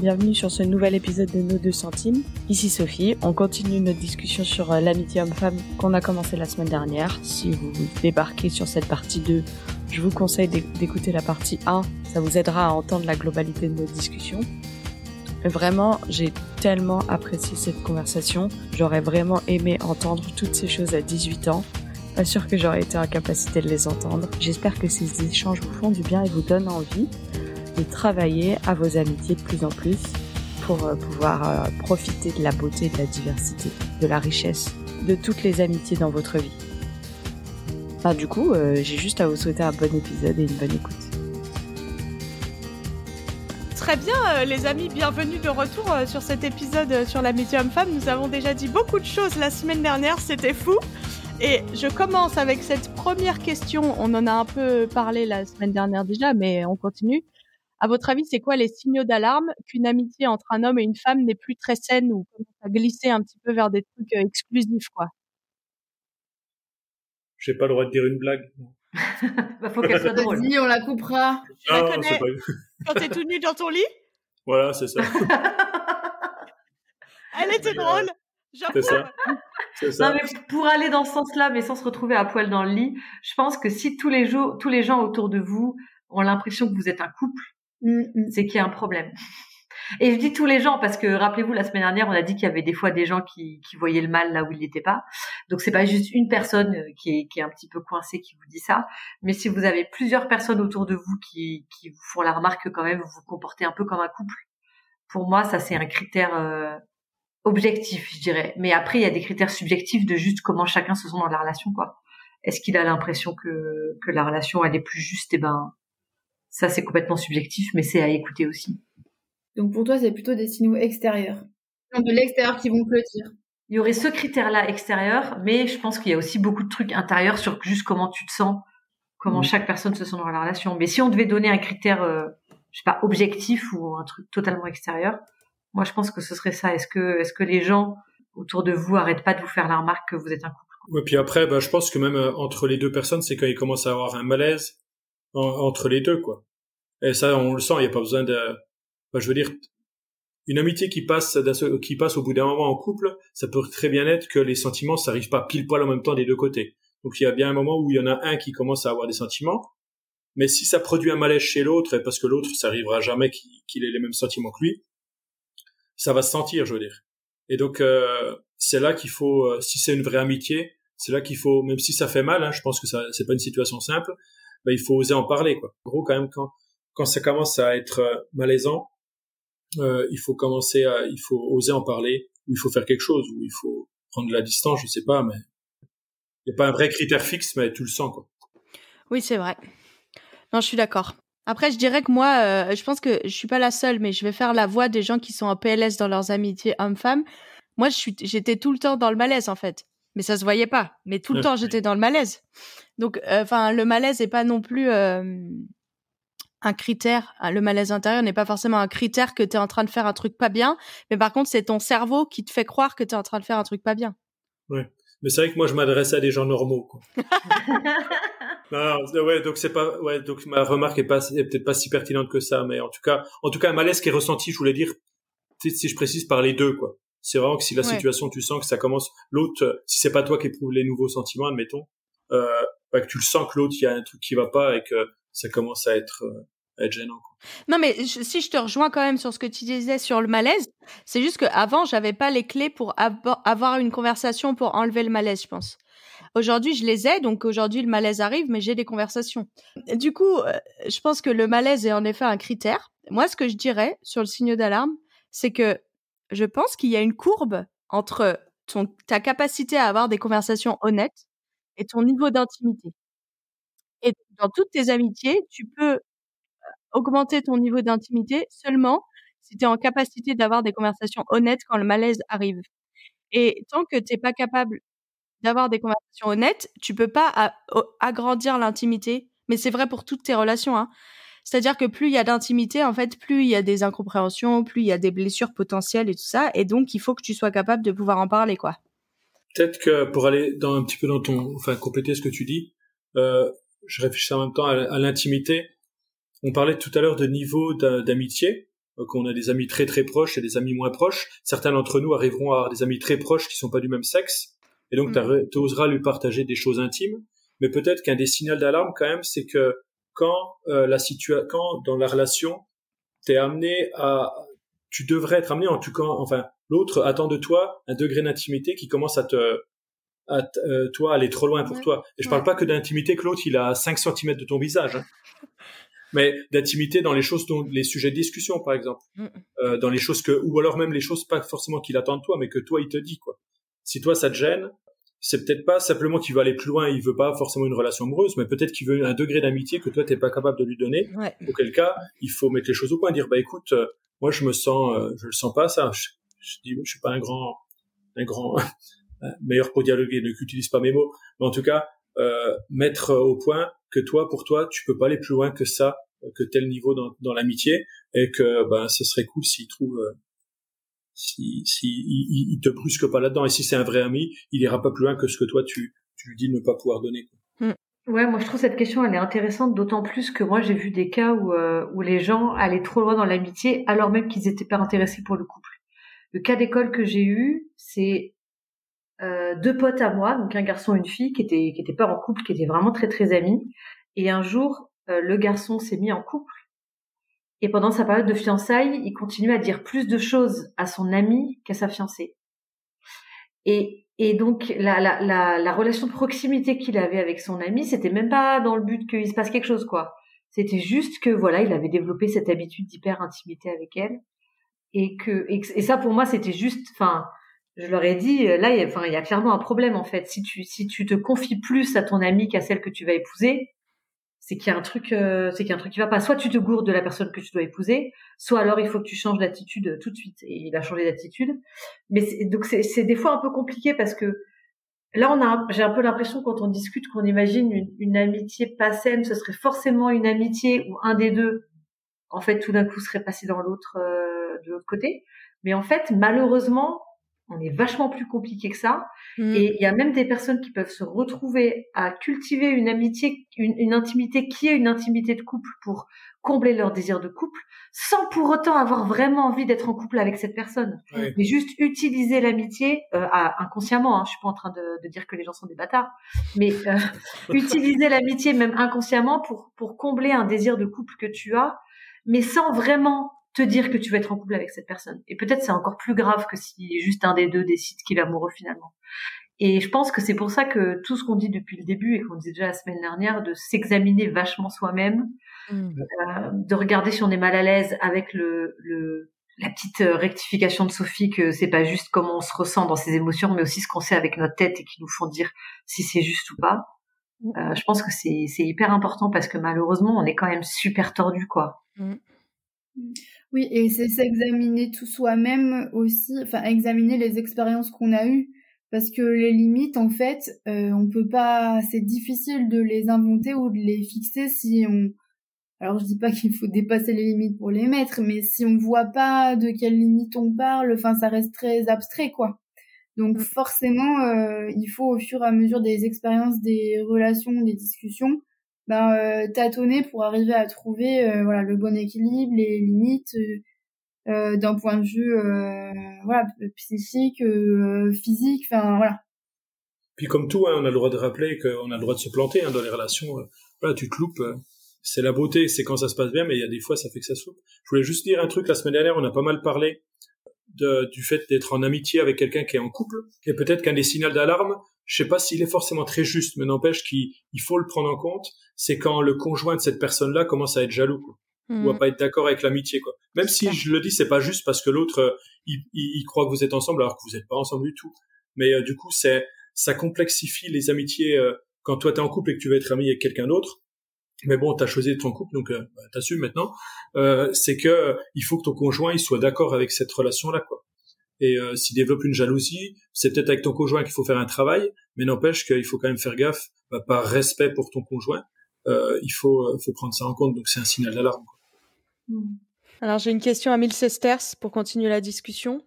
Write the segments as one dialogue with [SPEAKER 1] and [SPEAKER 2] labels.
[SPEAKER 1] bienvenue sur ce nouvel épisode de Nos deux centimes. Ici Sophie, on continue notre discussion sur euh, l'amitié homme-femme qu'on a commencé la semaine dernière. Si vous débarquez sur cette partie 2, je vous conseille d'écouter la partie 1, ça vous aidera à entendre la globalité de notre discussion. Vraiment, j'ai tellement apprécié cette conversation. J'aurais vraiment aimé entendre toutes ces choses à 18 ans. Pas sûr que j'aurais été en capacité de les entendre. J'espère que ces échanges vous font du bien et vous donnent envie travailler à vos amitiés de plus en plus pour euh, pouvoir euh, profiter de la beauté, de la diversité, de la richesse, de toutes les amitiés dans votre vie. Enfin, du coup, euh, j'ai juste à vous souhaiter un bon épisode et une bonne écoute.
[SPEAKER 2] Très bien, les amis, bienvenue de retour sur cet épisode sur l'amitié homme-femme. Nous avons déjà dit beaucoup de choses la semaine dernière, c'était fou. Et je commence avec cette première question. On en a un peu parlé la semaine dernière déjà, mais on continue. À votre avis, c'est quoi les signaux d'alarme qu'une amitié entre un homme et une femme n'est plus très saine ou commence à glisser un petit peu vers des trucs euh, exclusifs, quoi?
[SPEAKER 3] J'ai pas le droit de dire une blague.
[SPEAKER 4] bah, faut qu'elle soit drôle.
[SPEAKER 5] on la coupera.
[SPEAKER 2] Tu la connais quand t'es tout nu dans ton lit?
[SPEAKER 3] Voilà, c'est ça.
[SPEAKER 2] Elle était drôle.
[SPEAKER 3] C'est ça.
[SPEAKER 4] Non, mais pour aller dans ce sens-là, mais sans se retrouver à poil dans le lit, je pense que si tous les jours, tous les gens autour de vous ont l'impression que vous êtes un couple, Mm, mm. c'est qu'il y a un problème. Et je dis tous les gens parce que rappelez-vous la semaine dernière on a dit qu'il y avait des fois des gens qui, qui voyaient le mal là où il n'était pas. Donc c'est pas juste une personne euh, qui est, qui est un petit peu coincée qui vous dit ça, mais si vous avez plusieurs personnes autour de vous qui, qui vous font la remarque que quand même vous vous comportez un peu comme un couple. Pour moi ça c'est un critère euh, objectif je dirais. Mais après il y a des critères subjectifs de juste comment chacun se sent dans la relation quoi. Est-ce qu'il a l'impression que que la relation elle est plus juste? Et eh ben ça, c'est complètement subjectif, mais c'est à écouter aussi.
[SPEAKER 5] Donc pour toi, c'est plutôt des signaux extérieurs, de l'extérieur qui vont te le dire.
[SPEAKER 4] Il y aurait ce critère-là extérieur, mais je pense qu'il y a aussi beaucoup de trucs intérieurs sur juste comment tu te sens, comment mmh. chaque personne se sent dans la relation. Mais si on devait donner un critère, euh, je sais pas, objectif ou un truc totalement extérieur, moi je pense que ce serait ça. Est-ce que, est-ce que les gens autour de vous arrêtent pas de vous faire la remarque que vous êtes un couple?
[SPEAKER 3] Et puis après, bah, je pense que même euh, entre les deux personnes, c'est quand ils commencent à avoir un malaise, entre les deux, quoi. Et ça, on le sent, il n'y a pas besoin de... je veux dire, une amitié qui passe, qui passe au bout d'un moment en couple, ça peut très bien être que les sentiments, ça arrive pas pile poil en même temps des deux côtés. Donc il y a bien un moment où il y en a un qui commence à avoir des sentiments, mais si ça produit un malaise chez l'autre, parce que l'autre, ça arrivera jamais qu'il ait les mêmes sentiments que lui, ça va se sentir, je veux dire. Et donc euh, c'est là qu'il faut, euh, si c'est une vraie amitié, c'est là qu'il faut, même si ça fait mal, hein, je pense que ça c'est pas une situation simple, ben, il faut oser en parler quoi. En gros quand même quand quand ça commence à être euh, malaisant, euh, il faut commencer à il faut oser en parler ou il faut faire quelque chose ou il faut prendre de la distance, je sais pas mais il n'y a pas un vrai critère fixe mais tu le sens quoi.
[SPEAKER 2] Oui, c'est vrai. Non, je suis d'accord. Après, je dirais que moi, euh, je pense que je suis pas la seule, mais je vais faire la voix des gens qui sont en PLS dans leurs amitiés hommes-femmes. Moi, j'étais tout le temps dans le malaise en fait, mais ça se voyait pas. Mais tout le temps, j'étais dans le malaise. Donc, enfin, le malaise est pas non plus un critère. Le malaise intérieur n'est pas forcément un critère que tu es en train de faire un truc pas bien, mais par contre, c'est ton cerveau qui te fait croire que tu es en train de faire un truc pas bien.
[SPEAKER 3] Ouais. Mais c'est vrai que moi, je m'adresse à des gens normaux, quoi. non, ouais, donc c'est pas, ouais, donc ma remarque est pas, est peut-être pas si pertinente que ça, mais en tout cas, en tout cas, un malaise qui est ressenti, je voulais dire, si je précise par les deux, quoi. C'est vraiment que si la situation, tu sens que ça commence, l'autre, si c'est pas toi qui éprouve les nouveaux sentiments, admettons, euh, que tu le sens que l'autre il y a un truc qui va pas et que ça commence à être, euh, être gênant. Quoi.
[SPEAKER 2] Non, mais si je te rejoins quand même sur ce que tu disais sur le malaise, c'est juste qu'avant, j'avais pas les clés pour avoir une conversation pour enlever le malaise, je pense. Aujourd'hui, je les ai, donc aujourd'hui, le malaise arrive, mais j'ai des conversations. Du coup, euh, je pense que le malaise est en effet un critère. Moi, ce que je dirais sur le signe d'alarme, c'est que je pense qu'il y a une courbe entre ta capacité à avoir des conversations honnêtes et ton niveau d'intimité. Et dans toutes tes amitiés, tu peux augmenter ton niveau d'intimité seulement si tu es en capacité d'avoir des conversations honnêtes quand le malaise arrive. Et tant que tu n'es pas capable d'avoir des conversations honnêtes, tu peux pas agrandir l'intimité. Mais c'est vrai pour toutes tes relations. Hein. C'est-à-dire que plus il y a d'intimité, en fait, plus il y a des incompréhensions, plus il y a des blessures potentielles et tout ça. Et donc, il faut que tu sois capable de pouvoir en parler, quoi.
[SPEAKER 3] Peut-être que pour aller dans un petit peu dans ton, enfin compléter ce que tu dis, euh, je réfléchis en même temps à, l'intimité. On parlait tout à l'heure de niveau d'amitié. qu'on a des amis très très proches et des amis moins proches. Certains d'entre nous arriveront à avoir des amis très proches qui sont pas du même sexe, et donc mm. tu oseras lui partager des choses intimes. Mais peut-être qu'un des signaux d'alarme quand même, c'est que quand euh, la situation, quand dans la relation, t'es amené à, tu devrais être amené en tout cas, enfin, l'autre attend de toi un degré d'intimité qui commence à te, à euh, toi aller trop loin pour toi. Et je parle pas que d'intimité que l'autre il a 5 cm de ton visage. Hein. mais d'intimité dans les choses dont les sujets de discussion par exemple mm. euh, dans les choses que ou alors même les choses pas forcément qu'il attend de toi mais que toi il te dit quoi si toi ça te gêne c'est peut-être pas simplement qu'il veut aller plus loin, il veut pas forcément une relation amoureuse, mais peut-être qu'il veut un degré d'amitié que toi t'es pas capable de lui donner. Ouais. Auquel cas, il faut mettre les choses au point, dire bah écoute, euh, moi je me sens, euh, je le sens pas ça. Je, je dis, je suis pas un grand, un grand meilleur pour dialoguer, ne qu'utilise pas mes mots, mais en tout cas euh, mettre au point que toi pour toi tu peux pas aller plus loin que ça, que tel niveau dans, dans l'amitié, et que ben ce serait cool s'il trouve euh, si, si il, te brusque pas là-dedans et si c'est un vrai ami, il ira pas plus loin que ce que toi tu, tu lui dis de ne pas pouvoir donner.
[SPEAKER 4] Hmm. Ouais, moi je trouve cette question elle est intéressante, d'autant plus que moi j'ai vu des cas où euh, où les gens allaient trop loin dans l'amitié alors même qu'ils étaient pas intéressés pour le couple. Le cas d'école que j'ai eu, c'est euh, deux potes à moi, donc un garçon et une fille qui étaient qui pas en couple, qui étaient vraiment très très amis. Et un jour, euh, le garçon s'est mis en couple et pendant sa période de fiançailles, il continue à dire plus de choses à son ami qu'à sa fiancée. Et, et donc la, la, la, la relation de proximité qu'il avait avec son ami, c'était même pas dans le but qu'il se passe quelque chose, quoi. C'était juste que voilà, il avait développé cette habitude d'hyper intimité avec elle, et que et, ça pour moi c'était juste, enfin, je leur ai dit là, il y a, enfin, il y a clairement un problème en fait. Si tu si tu te confies plus à ton ami qu'à celle que tu vas épouser, c'est qu'il y a un truc, euh, c'est qu'il y a un truc qui va pas. Soit tu te gourdes de la personne que tu dois épouser, soit alors il faut que tu changes d'attitude euh, tout de suite. Et il a changé d'attitude. Mais donc c'est des fois un peu compliqué parce que là on a, j'ai un peu l'impression quand on discute qu'on imagine une, amitié pas saine, ce serait forcément une amitié où un des deux, en fait, tout d'un coup serait passé dans l'autre, euh, de l'autre côté. Mais en fait, malheureusement, on est vachement plus compliqué que ça. Mm. Et il y a même des personnes qui peuvent se retrouver à cultiver une amitié, une, intimité qui est une intimité de couple pour combler leur désir de couple, sans pour autant avoir vraiment envie d'être en couple avec cette personne. Mais juste utiliser l'amitié euh, inconsciemment. Hein, je suis pas en train de, dire que les gens sont des bâtards, mais euh, utiliser l'amitié même inconsciemment pour pour combler un désir de couple que tu as, mais sans vraiment te dire que tu vas être en couple avec cette personne. Et peut-être c'est encore plus grave que si juste un des deux décide qu'il est amoureux finalement. Et je pense que c'est pour ça que tout ce qu'on dit depuis le début et qu'on disait déjà la semaine dernière, de s'examiner vachement soi-même, mm. euh, de regarder si on est mal à l'aise avec le, le la petite rectification de Sophie que c'est pas juste comment on se ressent dans ses émotions, mais aussi ce qu'on sait avec notre tête et qui nous font dire si c'est juste ou pas. Mm. Euh, je pense que c'est c'est hyper important parce que malheureusement on est quand même super tordu quoi. Mm.
[SPEAKER 5] Oui, et c'est s'examiner tout soi-même aussi, enfin examiner les expériences qu'on a eues, parce que les limites, en fait, euh, on peut pas, c'est difficile de les inventer ou de les fixer si on, alors je dis pas qu'il faut dépasser les limites pour les mettre, mais si on voit pas de quelles limites on parle, enfin ça reste très abstrait quoi. Donc forcément, euh, il faut au fur et à mesure des expériences, des relations, des discussions, ben, euh, tâtonner pour arriver à trouver euh, voilà le bon équilibre, les limites euh, d'un point de vue psychique, physique, enfin voilà.
[SPEAKER 3] Puis comme tout, hein, on a le droit de rappeler qu'on a le droit de se planter hein, dans les relations. voilà, tu te loupes. c'est la beauté, c'est quand ça se passe bien, mais il y a des fois, ça fait que ça se loupe. Je voulais juste dire un truc. La semaine dernière, on a pas mal parlé de, du fait d'être en amitié avec quelqu'un qui est en couple. Et peut-être qu'un des signaux d'alarme, je sais pas s'il est forcément très juste, mais n'empêche qu'il faut le prendre en compte, c'est quand le conjoint de cette personne-là commence à être jaloux, quoi, ou à hmm. pas être d'accord avec l'amitié, quoi. Même si je le dis, c'est pas juste parce que l'autre, euh, il, il, croit que vous êtes ensemble alors que vous n'êtes pas ensemble du tout. Mais euh, du coup, c'est ça complexifie les amitiés euh, quand toi t'es en couple et que tu veux être ami avec quelqu'un d'autre. Mais bon, t'as choisi ton couple, donc bah, t'assumes maintenant. c'est que il faut que ton conjoint il soit d'accord avec cette relation-là, quoi et euh, s'il développe une jalousie, c'est peut-être avec ton conjoint qu'il faut faire un travail, mais n'empêche qu'il faut quand même faire gaffe, bah, par respect pour ton conjoint, euh, il faut, euh, faut prendre ça en compte, donc c'est un signal d'alarme.
[SPEAKER 2] Hmm. Alors j'ai une question à Mille Sesters pour continuer la discussion.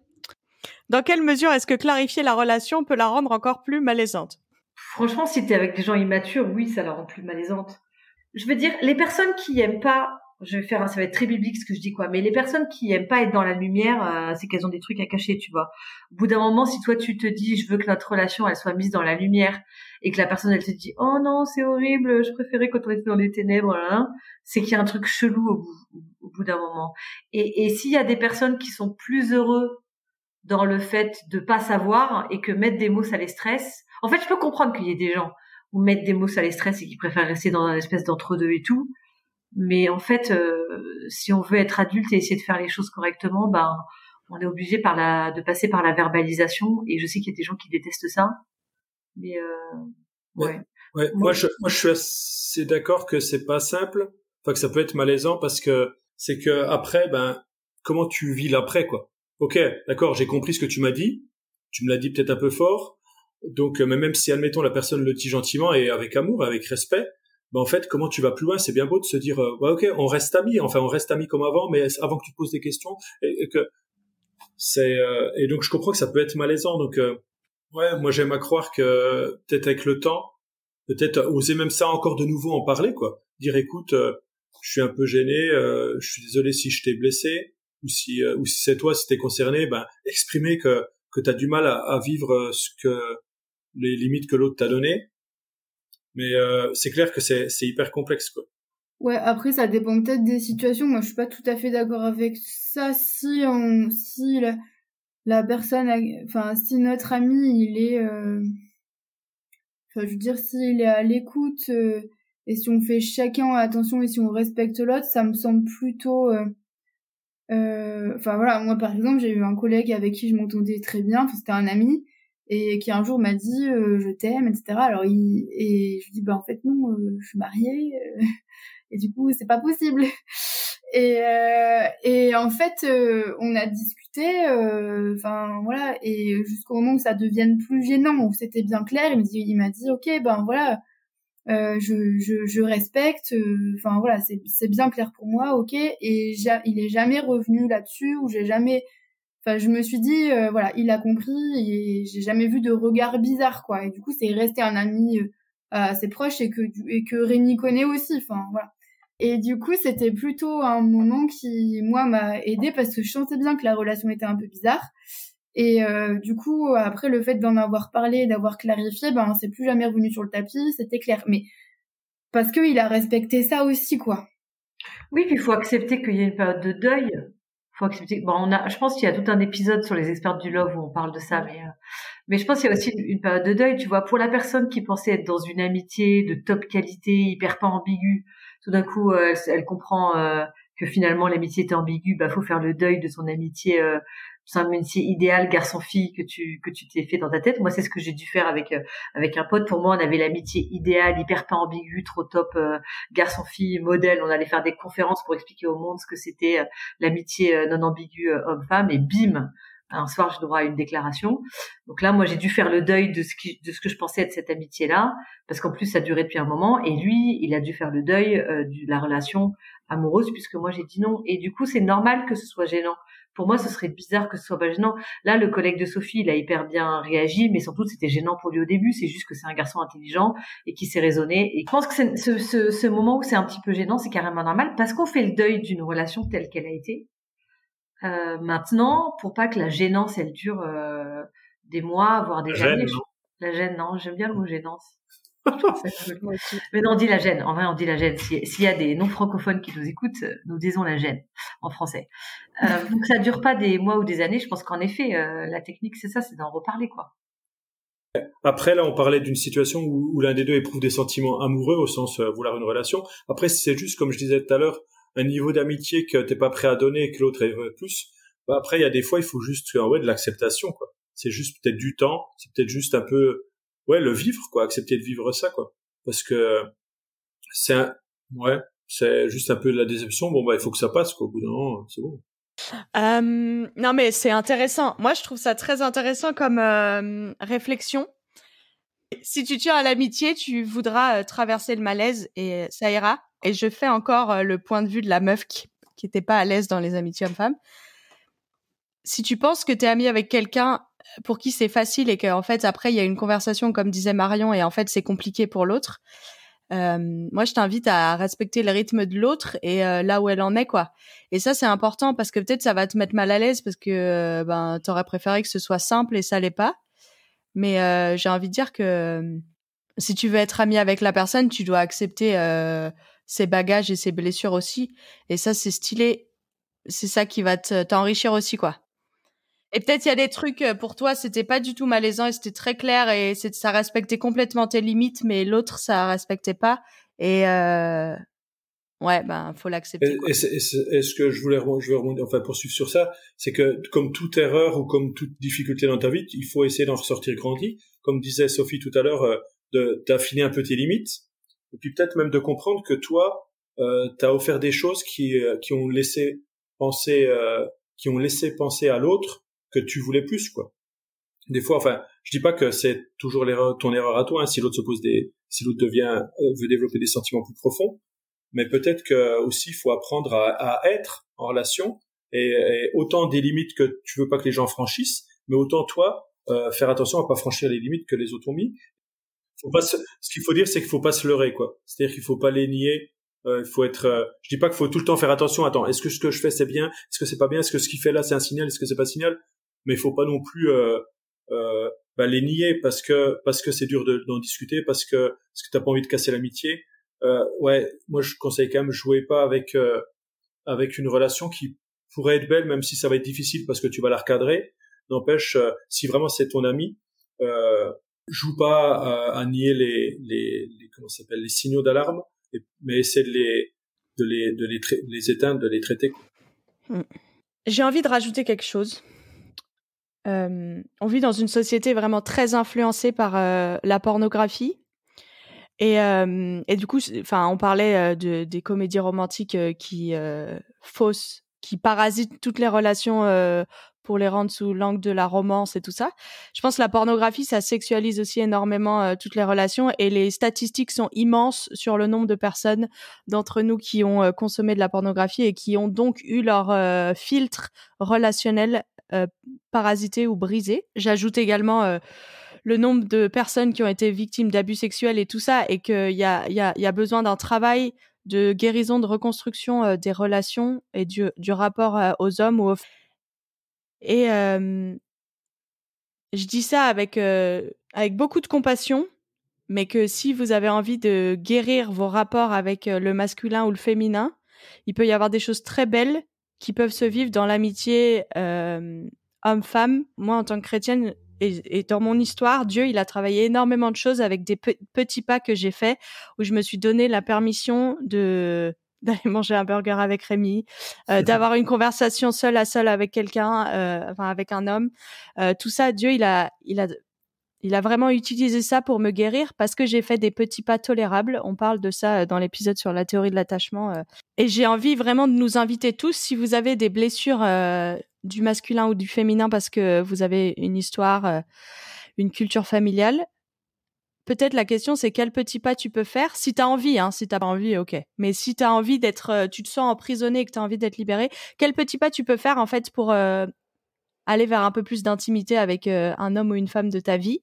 [SPEAKER 2] Dans quelle mesure est-ce que clarifier la relation peut la rendre encore plus malaisante?
[SPEAKER 4] Franchement, si tu es avec des gens immatures, oui, ça la rend plus malaisante. Je veux dire, les personnes qui aiment pas je vais faire, ça va être très biblique ce que je dis quoi. Mais les personnes qui aiment pas être dans la lumière, euh, c'est qu'elles ont des trucs à cacher, tu vois. Au bout d'un moment, si toi tu te dis, je veux que notre relation elle soit mise dans la lumière, et que la personne elle te dit, oh non c'est horrible, je préférais quand on était dans les ténèbres, c'est qu'il y a un truc chelou au bout, au bout d'un moment. Et, et s'il y a des personnes qui sont plus heureux dans le fait de pas savoir et que mettre des mots ça les stresse. En fait, je peux comprendre qu'il y ait des gens où mettre des mots ça les stresse et qui préfèrent rester dans un espèce d'entre-deux et tout. Mais en fait, euh, si on veut être adulte et essayer de faire les choses correctement, ben on est obligé par la de passer par la verbalisation. Et je sais qu'il y a des gens qui détestent ça, mais euh,
[SPEAKER 3] ouais. ouais. Moi, je moi je suis assez d'accord que c'est pas simple, enfin que ça peut être malaisant parce que c'est que après, ben comment tu vis l'après quoi. Ok, d'accord, j'ai compris ce que tu m'as dit. Tu me l'as dit peut-être un peu fort. Donc, euh, même si admettons la personne le dit gentiment et avec amour, avec respect, bah en fait comment tu vas plus loin? C'est bien beau de se dire euh, ok on reste amis enfin on reste amis comme avant mais avant que tu poses des questions et, que c'est euh, et donc je comprends que ça peut être malaisant. Donc euh, ouais moi j'aime à croire que peut-être avec le temps peut-être oser même ça encore de nouveau en parler quoi. Dire écoute je suis un peu gêné je suis désolé si je t'ai blessé ou si ou si c'est toi si t'es concerné ben exprimer que que t'as du mal à, à vivre ce que les limites que l'autre t'a donné mais euh, c'est clair que c'est hyper complexe, quoi.
[SPEAKER 5] Ouais, après ça dépend peut-être des situations. Moi, je suis pas tout à fait d'accord avec ça. Si on, si la, la personne, enfin, si notre ami, il est, euh... enfin, je veux dire, s'il est à l'écoute euh, et si on fait chacun attention et si on respecte l'autre, ça me semble plutôt. Enfin voilà, moi par exemple, j'ai eu un collègue avec qui je m'entendais très bien. C'était un ami et qui un jour m'a dit euh, je t'aime etc alors il et je lui dis bah en fait non euh, je suis mariée euh, et du coup c'est pas possible. Et et en fait on a discuté enfin voilà et jusqu'au moment où ça devienne plus gênant où c'était bien clair il me dit il m'a dit ok ben voilà je, je, je respecte enfin voilà c'est c'est bien clair pour moi ok et il est jamais revenu là-dessus ou j'ai jamais Enfin, je me suis dit, euh, voilà, il a compris et j'ai jamais vu de regard bizarre, quoi. Et du coup, c'est resté un ami euh, assez proche et que et que Rémi connaît aussi. Enfin, voilà. Et du coup, c'était plutôt un moment qui, moi, m'a aidé parce que je sentais bien que la relation était un peu bizarre. Et euh, du coup, après le fait d'en avoir parlé, d'avoir clarifié, ben, c'est plus jamais revenu sur le tapis, c'était clair. Mais parce qu'il a respecté ça aussi, quoi.
[SPEAKER 4] Oui, puis il faut accepter qu'il y a une période de deuil faut accepter. Bon, on a, je pense qu'il y a tout un épisode sur les experts du love où on parle de ça, mais euh, mais je pense qu'il y a aussi une, période de deuil. Tu vois, pour la personne qui pensait être dans une amitié de top qualité, hyper pas ambiguë, tout d'un coup, euh, elle, elle, comprend euh, que finalement l'amitié était ambiguë. Bah, faut faire le deuil de son amitié c'est un métier idéal garçon-fille que tu que tu t'es fait dans ta tête. Moi, c'est ce que j'ai dû faire avec euh, avec un pote. Pour moi, on avait l'amitié idéale, hyper pas ambiguë, trop top, euh, garçon-fille, modèle. On allait faire des conférences pour expliquer au monde ce que c'était euh, l'amitié non ambiguë homme-femme. Et bim, un soir, j'ai droit à une déclaration. Donc là, moi, j'ai dû faire le deuil de ce qui, de ce que je pensais être cette amitié-là, parce qu'en plus, ça durait depuis un moment. Et lui, il a dû faire le deuil de la relation amoureuse, puisque moi, j'ai dit non. Et du coup, c'est normal que ce soit gênant pour moi, ce serait bizarre que ce soit pas gênant. Là, le collègue de Sophie, il a hyper bien réagi, mais surtout, c'était gênant pour lui au début. C'est juste que c'est un garçon intelligent et qui s'est raisonné. Et je pense que ce, ce, ce, moment où c'est un petit peu gênant, c'est carrément normal parce qu'on fait le deuil d'une relation telle qu'elle a été. Euh, maintenant, pour pas que la gênance, elle dure euh, des mois, voire des années. La gêne, non, j'aime bien le mot gênance. Mais non, on dit la gêne. En vrai, on dit la gêne. S'il y a des non-francophones qui nous écoutent, nous disons la gêne en français. Euh, donc ça dure pas des mois ou des années. Je pense qu'en effet, euh, la technique, c'est ça, c'est d'en reparler, quoi.
[SPEAKER 3] Après, là, on parlait d'une situation où, l'un des deux éprouve des sentiments amoureux au sens euh, vouloir une relation. Après, c'est juste, comme je disais tout à l'heure, un niveau d'amitié que t'es pas prêt à donner et que l'autre est plus. Bah, après, il y a des fois, il faut juste ouais, de l'acceptation, quoi. C'est juste peut-être du temps, c'est peut-être juste un peu ouais le vivre quoi accepter de vivre ça quoi parce que c'est un... ouais c'est juste un peu de la déception bon bah il faut que ça passe quoi au bout d'un moment c'est bon
[SPEAKER 2] euh, non mais c'est intéressant moi je trouve ça très intéressant comme euh, réflexion si tu tiens à l'amitié tu voudras euh, traverser le malaise et ça ira et je fais encore euh, le point de vue de la meuf qui qui était pas à l'aise dans les amitiés hommes-femmes si tu penses que tu es avec quelqu'un pour qui c'est facile et qu'en fait après il y a une conversation comme disait Marion et en fait c'est compliqué pour l'autre. Euh, moi, je t'invite à respecter le rythme de l'autre et euh, là où elle en est, quoi. Et ça, c'est important parce que peut-être ça va te mettre mal à l'aise parce que euh, ben t'aurais préféré que ce soit simple et ça l'est pas. Mais euh, j'ai envie de dire que si tu veux être ami avec la personne, tu dois accepter ses bagages et ses blessures aussi. Et ça, c'est stylé. C'est ça qui va t'enrichir aussi, quoi. Et peut-être il y a des trucs pour toi, c'était pas du tout malaisant et c'était très clair et ça respectait complètement tes limites, mais l'autre ça respectait pas. Et ouais, ben faut l'accepter.
[SPEAKER 3] Et, ce que je voulais je veux enfin poursuivre sur ça, c'est que comme toute erreur ou comme toute difficulté dans ta vie, il faut essayer d'en ressortir grandi. Comme disait Sophie tout à l'heure, euh, de d'affiner un peu tes limites et puis peut-être même de comprendre que toi, euh, tu as offert des choses qui euh, qui ont laissé penser qui ont laissé penser à l'autre que tu voulais plus, quoi. Des fois, enfin, je dis pas que c'est toujours l'erreur, ton erreur à toi, hein, si l'autre se pose des, si l'autre devient, euh, veut développer des sentiments plus profonds, mais peut-être que aussi il faut apprendre à, à être en relation et, autant des limites que tu veux pas que les gens franchissent, mais autant toi euh, faire attention à pas franchir les limites que les autres ont mis. Faut pas ce qu'il faut dire, c'est qu'il faut pas se leurrer, quoi. C'est-à-dire qu'il faut pas les nier. Euh, il faut être. Euh, je dis pas qu'il faut tout le temps faire attention. Attends, est-ce que ce que je fais c'est bien? Est-ce que c'est pas bien? Est-ce que ce qu'il fait là c'est un signal? Est-ce que c'est pas un signal? Mais il faut pas non plus euh, euh, bah, les nier parce que parce que c'est dur d'en discuter, parce que parce que t'as pas envie de casser l'amitié. Euh, ouais, moi je conseille quand même jouer pas avec euh, avec une relation qui pourrait être belle, même si ça va être difficile parce que tu vas la recadrer. N'empêche, euh, si vraiment c'est ton ami, euh, joue pas à, nier les, les, comment s'appelle les signaux d'alarme, mais essaie de les de les de les, éteindre, de les traiter.
[SPEAKER 2] Hmm. J'ai envie de rajouter quelque chose. On vit dans une société vraiment très influencée par la pornographie. Et, euh, et du coup, enfin, on parlait de, des comédies romantiques qui faussent, qui parasitent toutes les relations pour les rendre sous l'angle de la romance et tout ça. Je pense que la pornographie, ça sexualise aussi énormément toutes les relations et les statistiques sont immenses sur le nombre de personnes d'entre nous qui ont consommé de la pornographie et qui ont donc eu leur filtre relationnel euh, parasité ou brisé. J'ajoute également euh, le nombre de personnes qui ont été victimes d'abus sexuels et tout ça, et qu'il y a, y, a, y a besoin d'un travail de guérison, de reconstruction euh, des relations et du, du rapport aux hommes ou aux Et je dis ça avec, avec beaucoup de compassion, mais que si vous avez envie de guérir vos rapports avec le masculin ou le féminin, il peut y avoir des choses très belles qui peuvent se vivre dans l'amitié euh, homme-femme. Moi, en tant que chrétienne, et, dans mon histoire, Dieu, il a travaillé énormément de choses avec des petits pas que j'ai faits, où je me suis donné la permission de d'aller manger un burger avec Rémi, euh, d'avoir une conversation seule à seule avec quelqu'un, euh, enfin avec un homme. Euh, tout ça, Dieu, il a, il a il a vraiment utilisé ça pour me guérir parce que j'ai fait des petits pas tolérables. On parle de ça euh, dans l'épisode sur la théorie de l'attachement. Euh. Et j'ai envie vraiment de nous inviter tous, si vous avez des blessures euh, du masculin ou du féminin parce que vous avez une histoire, une culture familiale, peut-être la question c'est quel petit pas tu peux faire si tu as envie hein si t'as pas envie ok mais si tu envie d'être tu te sens emprisonné et que tu as envie d'être libéré quel petit pas tu peux faire en fait pour aller vers un peu plus d'intimité avec euh, un homme ou une femme de ta vie.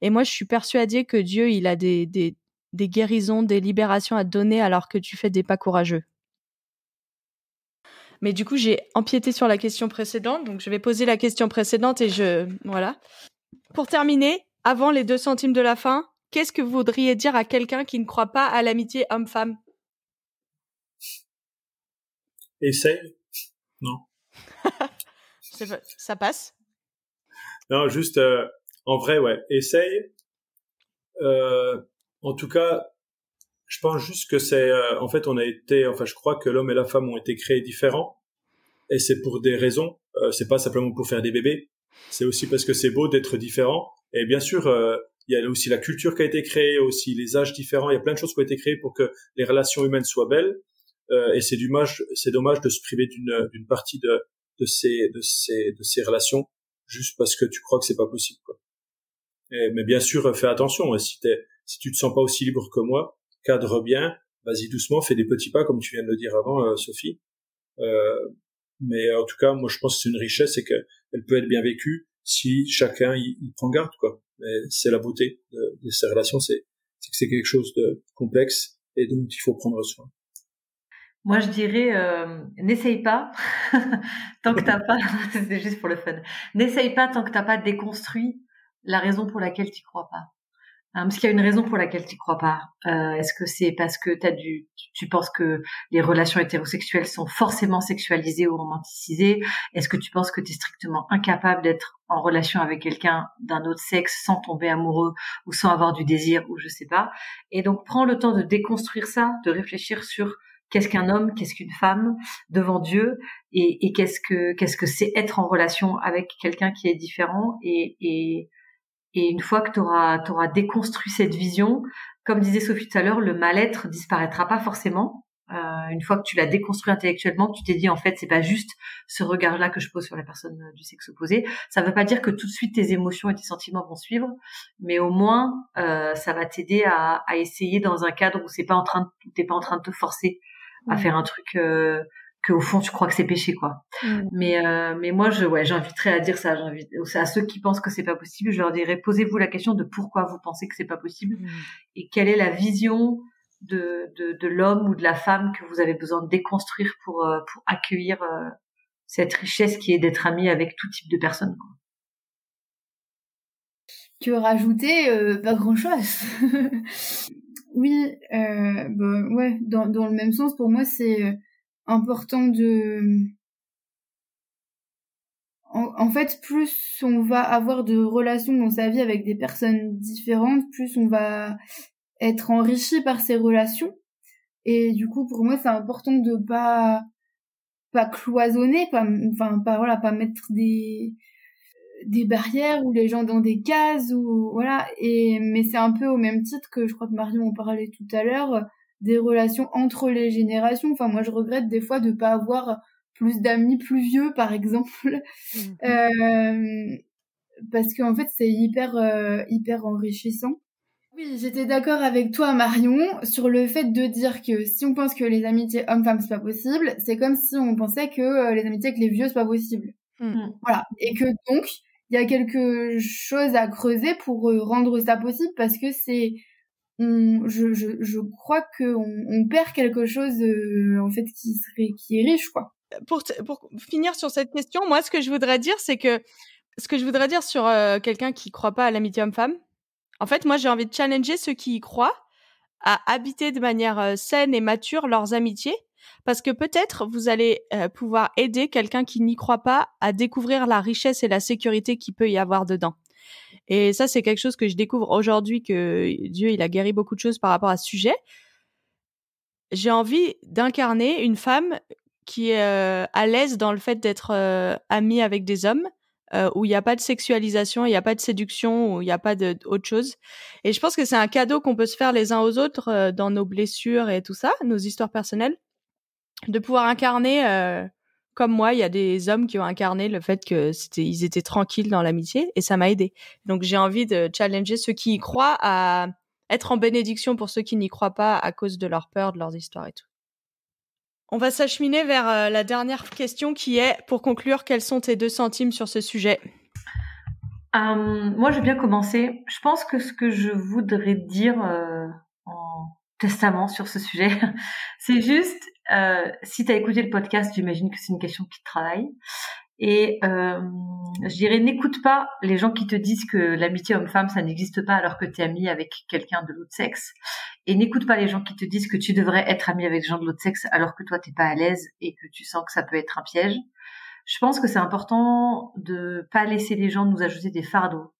[SPEAKER 2] Et moi, je suis persuadée que Dieu, il a des, des, des guérisons, des libérations à te donner alors que tu fais des pas courageux. Mais du coup, j'ai empiété sur la question précédente, donc je vais poser la question précédente et je voilà. Pour terminer, avant les deux centimes de la fin, qu'est-ce que vous voudriez dire à quelqu'un qui ne croit pas à l'amitié homme-femme?
[SPEAKER 3] Essaye. Non.
[SPEAKER 2] Ça passe
[SPEAKER 3] Non, juste euh, en vrai, ouais. Essaye. Euh, en tout cas, je pense juste que c'est, euh, en fait, on a été, enfin, je crois que l'homme et la femme ont été créés différents, et c'est pour des raisons. c'est pas simplement pour faire des bébés. C'est aussi parce que c'est beau d'être différent. Et bien sûr, il y a aussi la culture qui a été créée, aussi les âges différents. Il y a plein de choses qui ont été créées pour que les relations humaines soient belles. et c'est dommage, c'est dommage de se priver d'une d'une partie de de ces de ces de ces relations juste parce que tu crois que c'est pas possible quoi. Mais bien sûr fais attention hein, si t'es si tu te sens pas aussi libre que moi cadre bien vas-y doucement fais des petits pas comme tu viens de le dire avant euh, Sophie euh, mais en tout cas moi je pense que c'est une richesse et que elle peut être bien vécue si chacun y, prend garde quoi c'est la beauté de, de ces relations c'est c'est que c'est quelque chose de complexe et dont il faut prendre soin.
[SPEAKER 4] Moi, je dirais, euh, n'essaye pas tant que t'as pas. c'est juste pour le fun. N'essaye pas tant que t'as pas déconstruit la raison pour laquelle tu crois pas. Hein, parce qu'il y a une raison pour laquelle tu crois pas. Euh, Est-ce que c'est parce que t'as du, tu penses que les relations hétérosexuelles sont forcément sexualisées ou romanticisées? Est-ce que tu penses que tu es strictement incapable d'être en relation avec quelqu'un d'un autre sexe sans tomber amoureux ou sans avoir du désir ou je sais pas? Et donc prends le temps de déconstruire ça, de réfléchir sur qu'est-ce qu'un homme, qu'est-ce qu'une femme devant Dieu et, qu'est-ce que qu'est-ce que c'est être en relation avec quelqu'un qui est différent et, et et une fois que tu auras, déconstruit cette vision, comme disait Sophie tout à l'heure, le mal-être disparaîtra pas forcément. Euh, une fois que tu l'as déconstruit intellectuellement, que tu t'es dit en fait c'est pas juste ce regard-là que je pose sur la personne du sexe opposé, ça veut pas dire que tout de suite tes émotions et tes sentiments vont suivre, mais au moins euh, ça va t'aider à, essayer dans un cadre où c'est pas en train, t'es pas en train de te forcer à mmh. faire un truc euh, que au fond tu crois que c'est péché quoi. Mm. Mais euh, mais moi je ouais j'inviterais à dire ça, j'invite à ceux qui pensent que c'est pas possible, je leur dirais posez-vous la question de pourquoi vous pensez que c'est pas possible mm. et quelle est la vision de de, de l'homme ou de la femme que vous avez besoin de déconstruire pour euh, pour accueillir euh, cette richesse qui est d'être ami avec tout type de personnes quoi.
[SPEAKER 5] Tu veux rajouter pas grand chose. oui, bah, ouais, dans, dans le même sens, pour moi, c'est important de en, fait, plus on va avoir de relations dans sa vie avec des personnes différentes, plus on va être enrichi par ces relations. Et du coup, pour moi, c'est important de pas pas cloisonner, pas enfin pas voilà, pas mettre des des barrières ou les gens dans des cases ou voilà. Et mais c'est un peu au même titre que je crois que Marion en parlait tout à l'heure des relations entre les générations. Enfin, moi, je regrette des fois de pas avoir plus d'amis plus vieux, par exemple, mmh. euh, parce qu'en fait, c'est hyper euh, hyper enrichissant. Oui, j'étais d'accord avec toi, Marion, sur le fait de dire que si on pense que les amitiés hommes-femmes c'est pas possible, c'est comme si on pensait que euh, les amitiés avec les vieux c'est pas possible. Mmh. Voilà, et que donc il y a quelque chose à creuser pour rendre ça possible parce que c'est je, je, je crois qu'on on perd quelque chose euh, en fait qui serait qui est riche quoi.
[SPEAKER 2] Pour, pour finir sur cette question, moi ce que je voudrais dire c'est que ce que je voudrais dire sur euh, quelqu'un qui croit pas à l'amitié homme-femme, en fait moi j'ai envie de challenger ceux qui y croient à habiter de manière euh, saine et mature leurs amitiés parce que peut-être vous allez pouvoir aider quelqu'un qui n'y croit pas à découvrir la richesse et la sécurité qu'il peut y avoir dedans. Et ça, c'est quelque chose que je découvre aujourd'hui que Dieu, il a guéri beaucoup de choses par rapport à ce sujet. J'ai envie d'incarner une femme qui est euh, à l'aise dans le fait d'être euh, amie avec des hommes, euh, où il n'y a pas de sexualisation, il n'y a pas de séduction, où il n'y a pas d'autre chose. Et je pense que c'est un cadeau qu'on peut se faire les uns aux autres dans nos blessures et tout ça, nos histoires personnelles, de pouvoir incarner comme moi, il y a des hommes qui ont incarné le fait que c'était, ils étaient tranquilles dans l'amitié et ça m'a aidé. Donc j'ai envie de challenger ceux qui y croient à être en bénédiction pour ceux qui n'y croient pas à cause de leur peur, de leurs histoires et tout. On va s'acheminer vers euh, la dernière question qui est, pour conclure, quels sont tes deux centimes sur ce sujet?
[SPEAKER 4] Euh, Moi, je vais bien commencer. Je pense que ce que je voudrais dire euh, en testament sur ce sujet, c'est juste euh, si tu as écouté le podcast, j'imagine que c'est une question qui te travaille. Et euh, je dirais, n'écoute pas les gens qui te disent que l'amitié homme-femme, ça n'existe pas alors que tu es ami avec quelqu'un de l'autre sexe. Et n'écoute pas les gens qui te disent que tu devrais être ami avec des gens de l'autre sexe alors que toi, t'es pas à l'aise et que tu sens que ça peut être un piège. Je pense que c'est important de pas laisser les gens nous ajouter des fardeaux.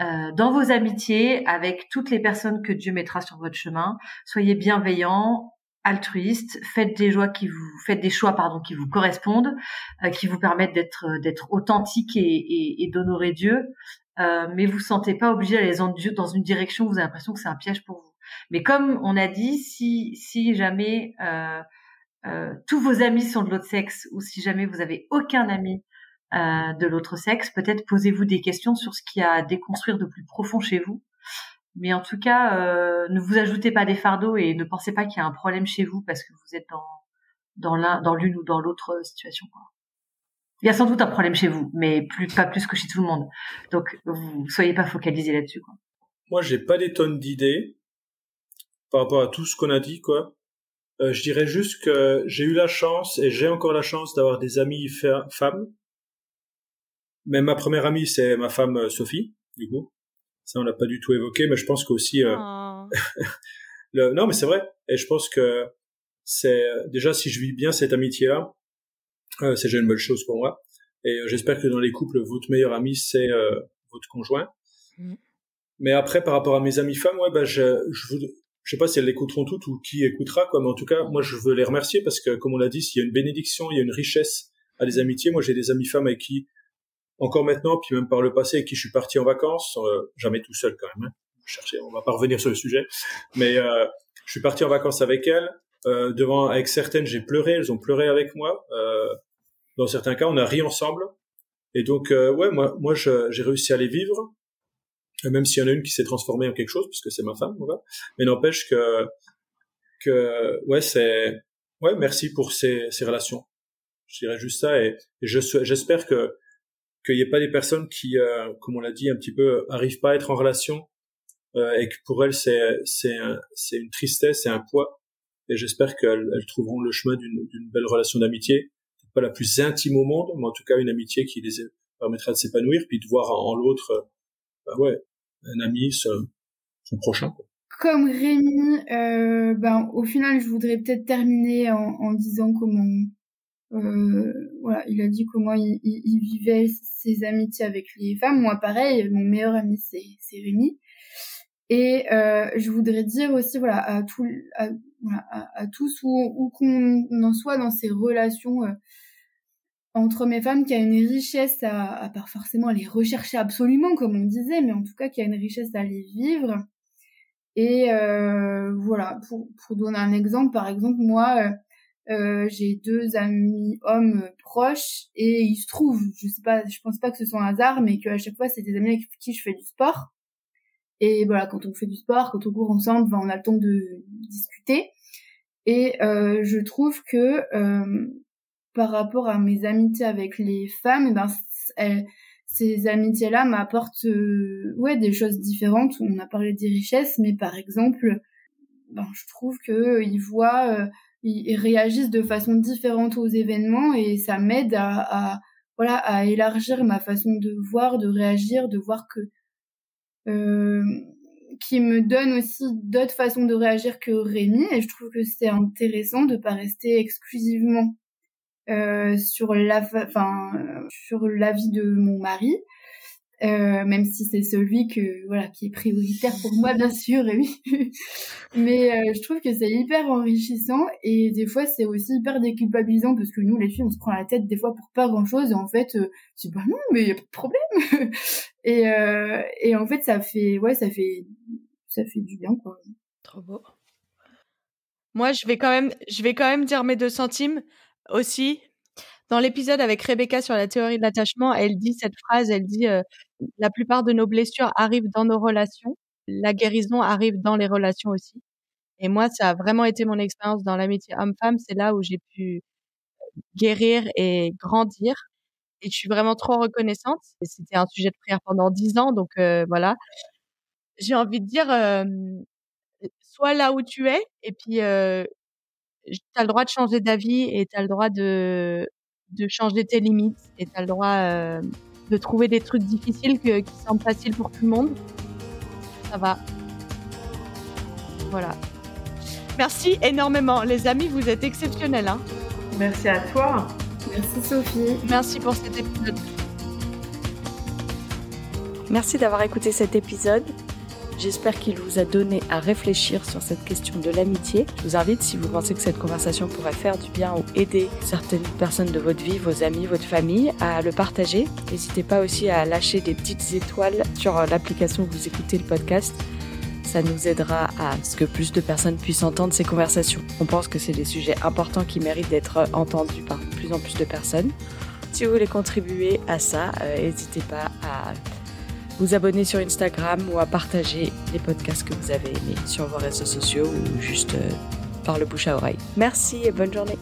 [SPEAKER 4] Euh, dans vos amitiés, avec toutes les personnes que Dieu mettra sur votre chemin, soyez bienveillants, altruiste, faites des choix qui vous faites des choix pardon qui vous correspondent, euh, qui vous permettent d'être euh, d'être authentique et, d'honorer Dieu, euh, mais vous sentez pas obligé d'aller dans une direction où vous avez l'impression que c'est un piège pour vous. Mais comme on a dit, si si jamais tous vos amis sont de l'autre sexe ou si jamais vous avez aucun ami de l'autre sexe, peut-être posez-vous des questions sur ce qui a à déconstruire de plus profond chez vous mais en tout cas, euh, ne vous ajoutez pas des fardeaux et ne pensez pas qu'il y a un problème chez vous parce que vous êtes dans dans l'un, dans l'une ou dans l'autre situation. Quoi. Il y a sans doute un problème chez vous, mais plus pas plus que chez tout le monde. Donc, vous soyez pas focalisés là-dessus. Quoi.
[SPEAKER 3] Moi, j'ai pas des tonnes d'idées, par rapport à tout ce qu'on a dit, quoi. Euh, je dirais juste que j'ai eu la chance et j'ai encore la chance d'avoir des amis femmes. Mais ma première amie, c'est ma femme euh, Sophie, du coup. Ça, on l'a pas du tout évoqué, mais je pense qu'aussi... Euh... Oh. le... Non, mais c'est vrai. Et je pense que c'est déjà si je vis bien cette amitié-là, euh, c'est déjà une bonne chose pour moi. Et euh, j'espère que dans les couples, votre meilleur ami, c'est votre conjoint. Mm. Mais après, par rapport à mes amis femmes, ouais, bah, je, je, je sais pas si elles l'écouteront toutes ou qui écoutera, quoi, mais en tout cas, moi, je veux les remercier parce que, comme on l'a dit, s'il y a une bénédiction, il y a une richesse à des amitiés. Moi, j'ai des amis femmes avec qui, encore maintenant, puis même par le passé, avec qui je suis parti en vacances, euh, jamais tout seul quand même. Hein. Chercher, on va pas revenir sur le sujet, mais euh, je suis parti en vacances avec elles. Euh, devant, avec certaines, j'ai pleuré, elles ont pleuré avec moi. Euh, dans certains cas, on a ri ensemble. Et donc, euh, ouais, moi, moi, j'ai réussi à les vivre même s'il y en a une qui s'est transformée en quelque chose, puisque c'est ma femme, voilà. mais n'empêche que, que, ouais, c'est, ouais, merci pour ces, ces relations. Je dirais juste ça, et, j'espère que, qu'il n'y ait pas des personnes qui, euh, comme on l'a dit un petit peu, arrivent pas à être en relation, euh, et que pour elles, c'est, c'est, c'est une tristesse, c'est un poids, et j'espère qu'elles elles trouveront le chemin d'une, belle relation d'amitié, pas la plus intime au monde, mais en tout cas une amitié qui les permettra de s'épanouir, puis de voir en, l'autre, bah ouais, un ami, son, prochain.
[SPEAKER 5] Comme Rémi, euh, ben au final, je voudrais peut-être terminer en, disant comment, euh, voilà, il a dit comment il, il, vivait ses amitiés avec les femmes. Moi, pareil, mon meilleur ami c'est c'est Rémi. Et euh, je voudrais dire aussi, voilà, à tout, à, voilà, à, tous où, où qu'on en soit dans ces relations euh, entre mes femmes qui a une richesse à, à part forcément les rechercher absolument comme on disait, mais en tout cas qui a une richesse à les vivre. Et euh, voilà, pour, pour donner un exemple, par exemple, moi, euh, euh, j'ai deux amis hommes proches et il se trouve, je sais pas, je pense pas que ce soit un hasard, mais qu'à chaque fois c'est des amis avec qui je fais du sport. Et voilà, quand on fait du sport, quand on court ensemble, ben, on a le temps de discuter. Et euh, je trouve que euh, par rapport à mes amitiés avec les femmes, eh ben, ces amitiés-là m'apportent euh, ouais des choses différentes. On a parlé des richesses, mais par exemple, ben, je trouve que ils voient, euh, ils, réagissent de façon différente aux événements et ça m'aide à, voilà à élargir ma façon de voir, de réagir, de voir que euh, qui me donne aussi d'autres façons de réagir que Rémi et je trouve que c'est intéressant de pas rester exclusivement euh, sur la, enfin, sur l'avis de mon mari, euh, même si c'est celui que voilà qui est prioritaire pour moi bien sûr oui. Mais euh, je trouve que c'est hyper enrichissant et des fois c'est aussi hyper déculpabilisant parce que nous les filles on se prend la tête des fois pour pas grand chose et en fait euh, c'est pas non mais y a pas de problème. Et euh, et en fait ça fait ouais ça fait ça fait du bien quoi.
[SPEAKER 2] Trop beau. Moi je vais quand même je vais quand même dire mes deux centimes aussi. Dans l'épisode avec Rebecca sur la théorie de l'attachement, elle dit cette phrase, elle dit euh, la plupart de nos blessures arrivent dans nos relations, la guérison arrive dans les relations aussi. Et moi, ça a vraiment été mon expérience dans l'amitié homme-femme, c'est là où j'ai pu guérir et grandir. Et je suis vraiment trop reconnaissante. C'était un sujet de prière pendant dix ans, donc euh, voilà. J'ai envie de dire, euh, sois là où tu es, et puis euh, tu as le droit de changer d'avis et tu as le droit de, de changer tes limites et tu as le droit euh, de trouver des trucs difficiles que, qui semblent faciles pour tout le monde. Ça va. Voilà. Merci énormément. Les amis, vous êtes exceptionnels. Hein.
[SPEAKER 4] Merci à toi.
[SPEAKER 5] Merci Sophie.
[SPEAKER 2] Merci pour cet épisode.
[SPEAKER 1] Merci d'avoir écouté cet épisode. J'espère qu'il vous a donné à réfléchir sur cette question de l'amitié. Je vous invite, si vous pensez que cette conversation pourrait faire du bien ou aider certaines personnes de votre vie, vos amis, votre famille, à le partager. N'hésitez pas aussi à lâcher des petites étoiles sur l'application où vous écoutez le podcast. Ça nous aidera à ce que plus de personnes puissent entendre ces conversations. On pense que c'est des sujets importants qui méritent d'être entendus par plus en plus de personnes. Si vous voulez contribuer à ça, euh, n'hésitez pas à vous abonner sur Instagram ou à partager les podcasts que vous avez aimés sur vos réseaux sociaux ou juste euh, par le bouche à oreille. Merci et bonne journée.